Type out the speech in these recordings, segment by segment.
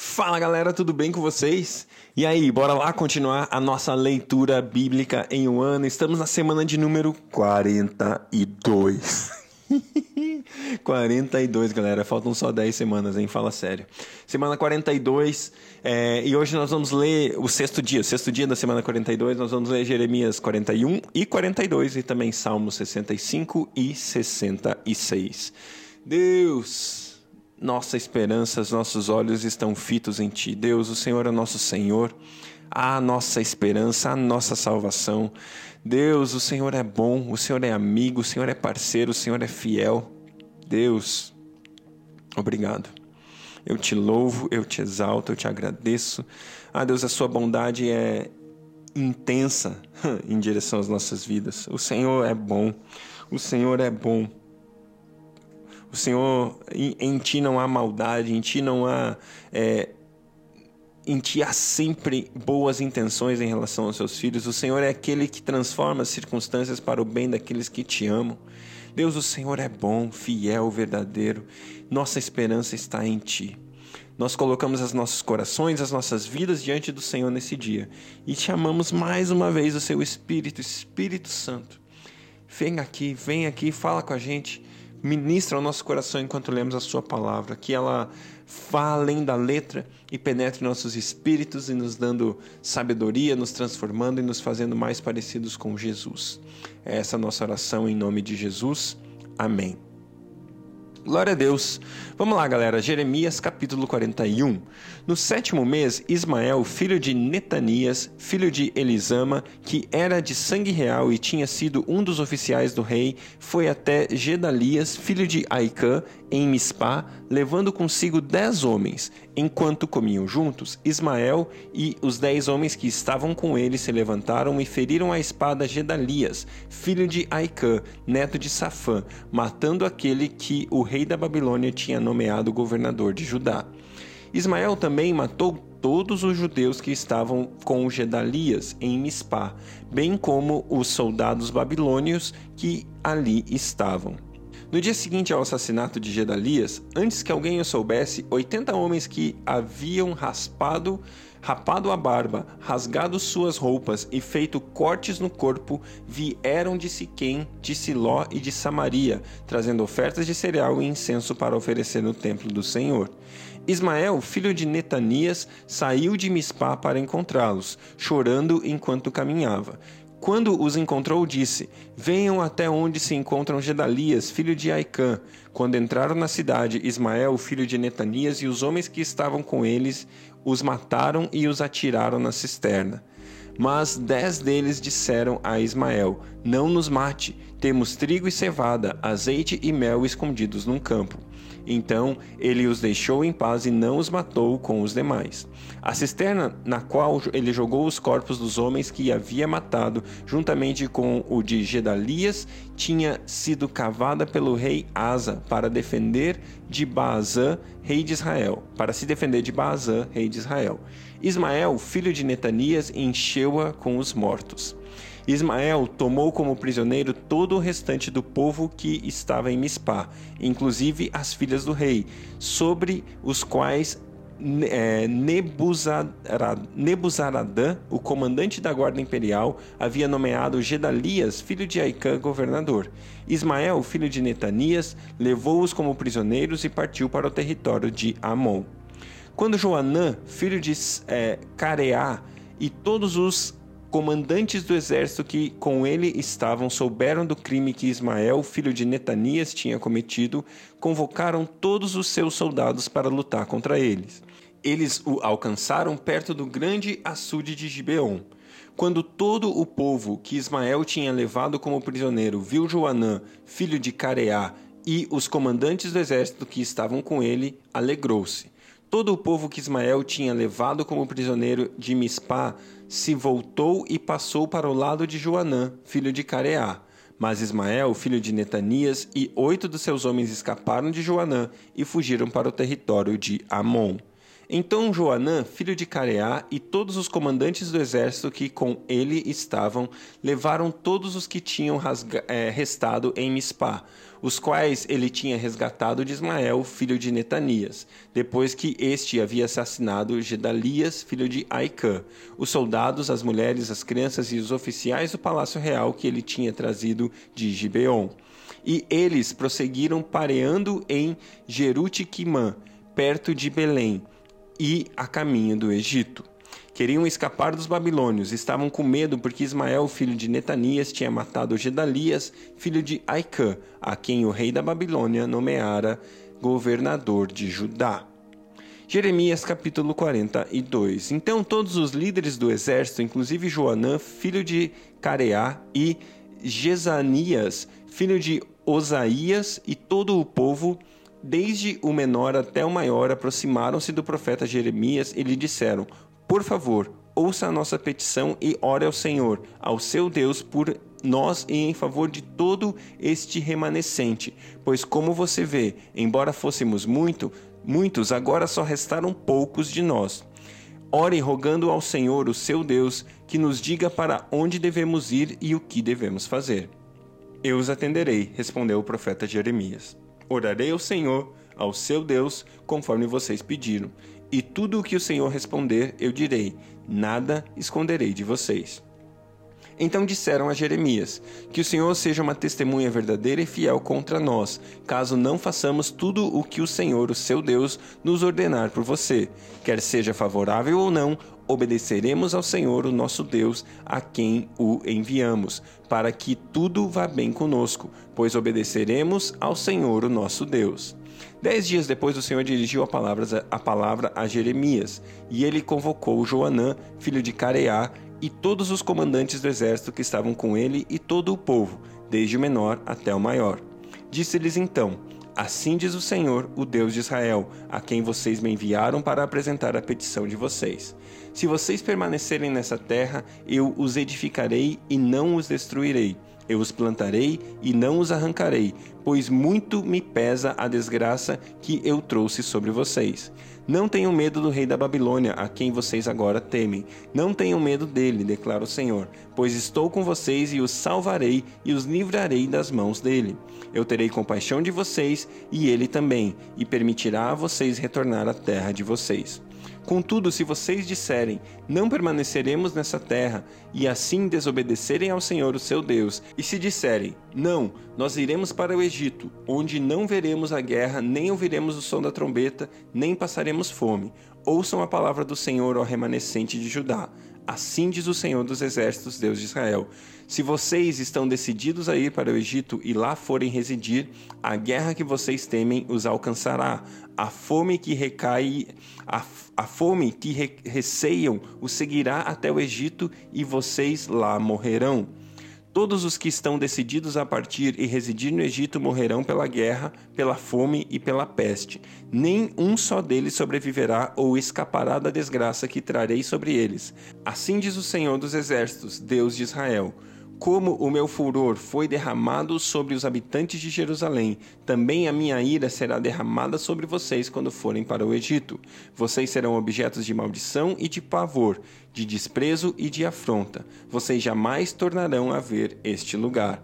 Fala galera, tudo bem com vocês? E aí, bora lá continuar a nossa leitura bíblica em um ano. Estamos na semana de número 42. 42, galera. Faltam só 10 semanas, hein? Fala sério. Semana 42. É, e hoje nós vamos ler o sexto dia. O sexto dia da semana 42, nós vamos ler Jeremias 41 e 42 e também Salmos 65 e 66. Deus nossa esperança, os nossos olhos estão fitos em Ti. Deus, o Senhor é nosso Senhor, a nossa esperança, a nossa salvação. Deus, o Senhor é bom, o Senhor é amigo, o Senhor é parceiro, o Senhor é fiel. Deus, obrigado. Eu te louvo, eu te exalto, eu te agradeço. Ah, Deus, a Sua bondade é intensa em direção às nossas vidas. O Senhor é bom, o Senhor é bom. O Senhor, em, em ti não há maldade, em ti não há. É, em ti há sempre boas intenções em relação aos seus filhos. O Senhor é aquele que transforma as circunstâncias para o bem daqueles que te amam. Deus, o Senhor é bom, fiel, verdadeiro. Nossa esperança está em ti. Nós colocamos os nossos corações, as nossas vidas diante do Senhor nesse dia e chamamos mais uma vez o seu Espírito, Espírito Santo. Vem aqui, vem aqui, fala com a gente ministra ao nosso coração enquanto lemos a Sua palavra, que ela vá além da letra e penetre nossos espíritos e nos dando sabedoria, nos transformando e nos fazendo mais parecidos com Jesus. É essa a nossa oração em nome de Jesus. Amém. Glória a Deus. Vamos lá, galera. Jeremias capítulo 41. No sétimo mês, Ismael, filho de Netanias, filho de Elisama, que era de sangue real e tinha sido um dos oficiais do rei, foi até Gedalias, filho de Aicã, em Mispá, levando consigo dez homens. Enquanto comiam juntos, Ismael e os dez homens que estavam com ele se levantaram e feriram a espada Gedalias, filho de Aicã, neto de Safã, matando aquele que o rei da Babilônia tinha nomeado governador de Judá. Ismael também matou todos os judeus que estavam com Gedalias em Mispá, bem como os soldados babilônios que ali estavam. No dia seguinte ao assassinato de Gedalias, antes que alguém o soubesse, 80 homens que haviam raspado, rapado a barba, rasgado suas roupas e feito cortes no corpo, vieram de Siquém, de Siló e de Samaria, trazendo ofertas de cereal e incenso para oferecer no templo do Senhor. Ismael, filho de Netanias, saiu de Mispá para encontrá-los, chorando enquanto caminhava. Quando os encontrou, disse: Venham até onde se encontram Gedalias, filho de Aicã. Quando entraram na cidade, Ismael, filho de Netanias, e os homens que estavam com eles os mataram e os atiraram na cisterna. Mas dez deles disseram a Ismael: Não nos mate, temos trigo e cevada, azeite e mel escondidos num campo. Então ele os deixou em paz e não os matou com os demais. A cisterna na qual ele jogou os corpos dos homens que havia matado, juntamente com o de Gedalias, tinha sido cavada pelo rei Asa para defender de Baazã, rei de Israel, para se defender de Baazã, rei de Israel. Ismael, filho de Netanias, encheu-a com os mortos. Ismael tomou como prisioneiro todo o restante do povo que estava em Mispá, inclusive as filhas do rei, sobre os quais é, Nebuzaradã, o comandante da guarda imperial, havia nomeado Gedalias, filho de Aicã, governador. Ismael, filho de Netanias, levou-os como prisioneiros e partiu para o território de Amon. Quando Joanã, filho de é, Careá, e todos os comandantes do exército que com ele estavam souberam do crime que Ismael, filho de Netanias, tinha cometido, convocaram todos os seus soldados para lutar contra eles. Eles o alcançaram perto do grande açude de Gibeon. Quando todo o povo que Ismael tinha levado como prisioneiro viu Joanã, filho de Careá, e os comandantes do exército que estavam com ele, alegrou-se. Todo o povo que Ismael tinha levado como prisioneiro de Mispá se voltou e passou para o lado de Joanã, filho de Careá. Mas Ismael, filho de Netanias, e oito dos seus homens escaparam de Joanã e fugiram para o território de Amon. Então Joanã, filho de Careá, e todos os comandantes do exército que com ele estavam, levaram todos os que tinham é, restado em Mispá, os quais ele tinha resgatado de Ismael, filho de Netanias, depois que este havia assassinado Gedalias, filho de Aicã, os soldados, as mulheres, as crianças e os oficiais do palácio real que ele tinha trazido de Gibeon. E eles prosseguiram pareando em Jerutiquimã, perto de Belém, e a caminho do Egito. Queriam escapar dos babilônios, estavam com medo porque Ismael, filho de Netanias, tinha matado Gedalias, filho de Aicã, a quem o rei da Babilônia nomeara governador de Judá. Jeremias capítulo 42. Então todos os líderes do exército, inclusive Joanã, filho de Careá, e Jezanias, filho de Osaías, e todo o povo, desde o menor até o maior, aproximaram-se do profeta Jeremias e lhe disseram: Por favor, ouça a nossa petição e ore ao Senhor, ao seu Deus, por nós e em favor de todo este remanescente. Pois, como você vê, embora fôssemos muito, muitos, agora só restaram poucos de nós. Ore rogando ao Senhor, o seu Deus, que nos diga para onde devemos ir e o que devemos fazer. Eu os atenderei, respondeu o profeta Jeremias. Orarei ao Senhor, ao seu Deus, conforme vocês pediram. E tudo o que o Senhor responder, eu direi: nada esconderei de vocês. Então disseram a Jeremias: Que o Senhor seja uma testemunha verdadeira e fiel contra nós, caso não façamos tudo o que o Senhor, o seu Deus, nos ordenar por você. Quer seja favorável ou não, obedeceremos ao Senhor, o nosso Deus, a quem o enviamos, para que tudo vá bem conosco, pois obedeceremos ao Senhor, o nosso Deus. Dez dias depois, o Senhor dirigiu a palavra, a palavra a Jeremias, e ele convocou Joanã, filho de Careá, e todos os comandantes do exército que estavam com ele e todo o povo, desde o menor até o maior. Disse-lhes então: Assim diz o Senhor, o Deus de Israel, a quem vocês me enviaram para apresentar a petição de vocês. Se vocês permanecerem nessa terra, eu os edificarei e não os destruirei. Eu os plantarei e não os arrancarei, pois muito me pesa a desgraça que eu trouxe sobre vocês. Não tenham medo do rei da Babilônia, a quem vocês agora temem. Não tenham medo dele, declara o Senhor, pois estou com vocês e os salvarei e os livrarei das mãos dele. Eu terei compaixão de vocês e ele também, e permitirá a vocês retornar à terra de vocês. Contudo, se vocês disserem, não permaneceremos nessa terra, e assim desobedecerem ao Senhor, o seu Deus, e se disserem, não, nós iremos para o Egito, onde não veremos a guerra, nem ouviremos o som da trombeta, nem passaremos fome, ouçam a palavra do Senhor, ó remanescente de Judá. Assim diz o Senhor dos Exércitos, Deus de Israel: Se vocês estão decididos a ir para o Egito e lá forem residir, a guerra que vocês temem os alcançará. A fome que recai, a, a fome que re, receiam os seguirá até o Egito e vocês lá morrerão. Todos os que estão decididos a partir e residir no Egito morrerão pela guerra, pela fome e pela peste. Nem um só deles sobreviverá ou escapará da desgraça que trarei sobre eles. Assim diz o Senhor dos Exércitos, Deus de Israel. Como o meu furor foi derramado sobre os habitantes de Jerusalém, também a minha ira será derramada sobre vocês quando forem para o Egito. Vocês serão objetos de maldição e de pavor, de desprezo e de afronta. Vocês jamais tornarão a ver este lugar.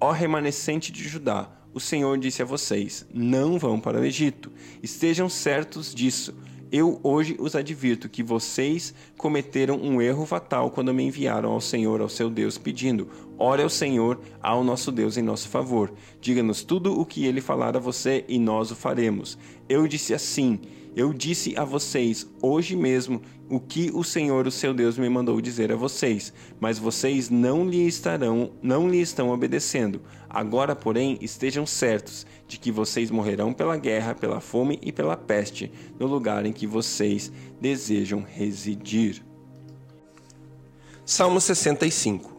Ó remanescente de Judá, o Senhor disse a vocês: Não vão para o Egito. Estejam certos disso eu hoje os advirto que vocês cometeram um erro fatal quando me enviaram ao Senhor, ao seu Deus, pedindo: Ore ao Senhor, ao nosso Deus em nosso favor. Diga-nos tudo o que ele falar a você e nós o faremos. Eu disse assim: Eu disse a vocês hoje mesmo o que o Senhor, o seu Deus, me mandou dizer a vocês, mas vocês não lhe estarão, não lhe estão obedecendo. Agora, porém, estejam certos de que vocês morrerão pela guerra, pela fome e pela peste, no lugar em que vocês desejam residir. Salmo 65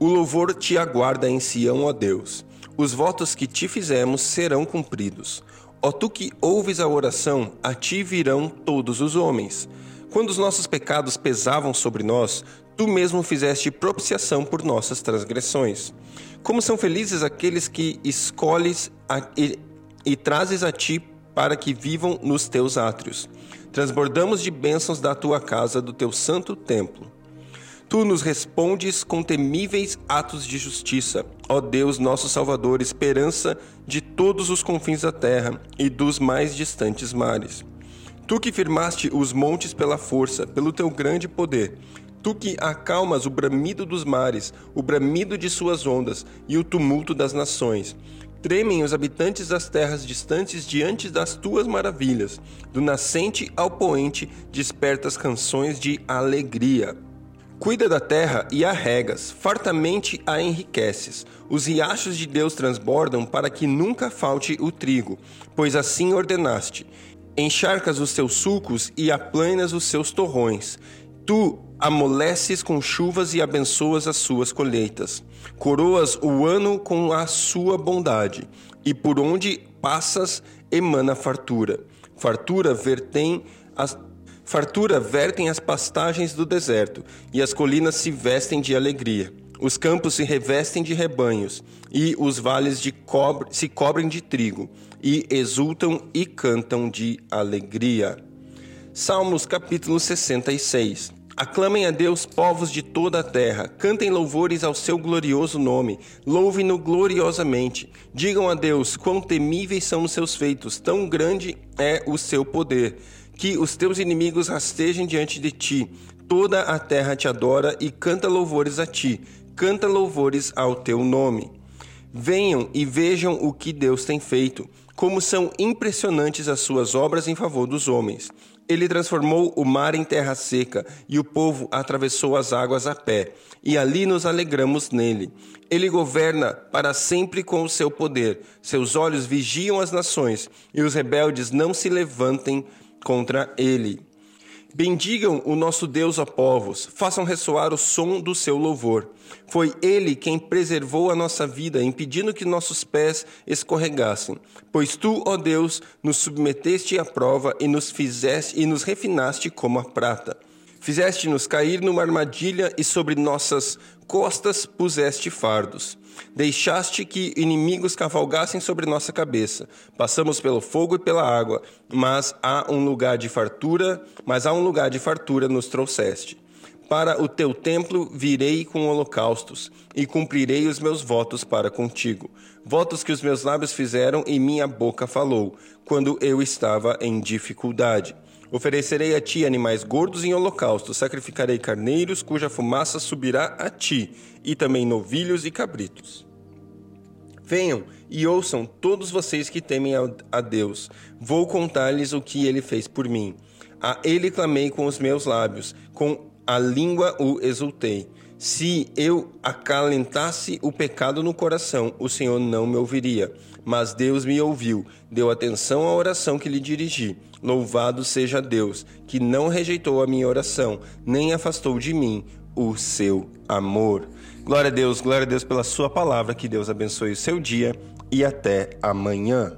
O louvor te aguarda em Sião, ó Deus. Os votos que te fizemos serão cumpridos. Ó tu que ouves a oração, a ti virão todos os homens. Quando os nossos pecados pesavam sobre nós, tu mesmo fizeste propiciação por nossas transgressões. Como são felizes aqueles que escolhes a, e, e trazes a ti para que vivam nos teus átrios. Transbordamos de bênçãos da tua casa, do teu santo templo. Tu nos respondes com temíveis atos de justiça, ó Deus, nosso Salvador, esperança de todos os confins da terra e dos mais distantes mares. Tu que firmaste os montes pela força, pelo teu grande poder, tu que acalmas o bramido dos mares, o bramido de suas ondas e o tumulto das nações. Tremem os habitantes das terras distantes diante das tuas maravilhas. Do nascente ao poente despertas canções de alegria. Cuida da terra e a regas, fartamente a enriqueces. Os riachos de Deus transbordam para que nunca falte o trigo, pois assim ordenaste. Encharcas os seus sulcos e aplanas os seus torrões. Tu amoleces com chuvas e abençoas as suas colheitas. Coroas o ano com a sua bondade, e por onde passas emana fartura. Fartura vertem as Fartura vertem as pastagens do deserto, e as colinas se vestem de alegria. Os campos se revestem de rebanhos, e os vales cobre, se cobrem de trigo, e exultam e cantam de alegria. Salmos capítulo 66 Aclamem a Deus, povos de toda a terra, cantem louvores ao seu glorioso nome, louvem-no gloriosamente. Digam a Deus quão temíveis são os seus feitos, tão grande é o seu poder que os teus inimigos rastejem diante de ti. Toda a terra te adora e canta louvores a ti, canta louvores ao teu nome. Venham e vejam o que Deus tem feito, como são impressionantes as suas obras em favor dos homens. Ele transformou o mar em terra seca e o povo atravessou as águas a pé, e ali nos alegramos nele. Ele governa para sempre com o seu poder. Seus olhos vigiam as nações, e os rebeldes não se levantem contra ele. Bendigam o nosso Deus, ó povos, façam ressoar o som do seu louvor. Foi ele quem preservou a nossa vida, impedindo que nossos pés escorregassem. Pois tu, ó Deus, nos submeteste à prova e nos fizeste e nos refinaste como a prata. Fizeste-nos cair numa armadilha e sobre nossas costas puseste fardos. Deixaste que inimigos cavalgassem sobre nossa cabeça. Passamos pelo fogo e pela água, mas há um lugar de fartura, mas há um lugar de fartura nos trouxeste. Para o teu templo virei com holocaustos e cumprirei os meus votos para contigo. Votos que os meus lábios fizeram e minha boca falou, quando eu estava em dificuldade. Oferecerei a ti animais gordos em holocausto, sacrificarei carneiros cuja fumaça subirá a ti, e também novilhos e cabritos. Venham e ouçam todos vocês que temem a Deus. Vou contar-lhes o que ele fez por mim. A ele clamei com os meus lábios, com a língua o exultei. Se eu acalentasse o pecado no coração, o Senhor não me ouviria. Mas Deus me ouviu, deu atenção à oração que lhe dirigi. Louvado seja Deus, que não rejeitou a minha oração, nem afastou de mim o seu amor. Glória a Deus, glória a Deus pela sua palavra, que Deus abençoe o seu dia e até amanhã.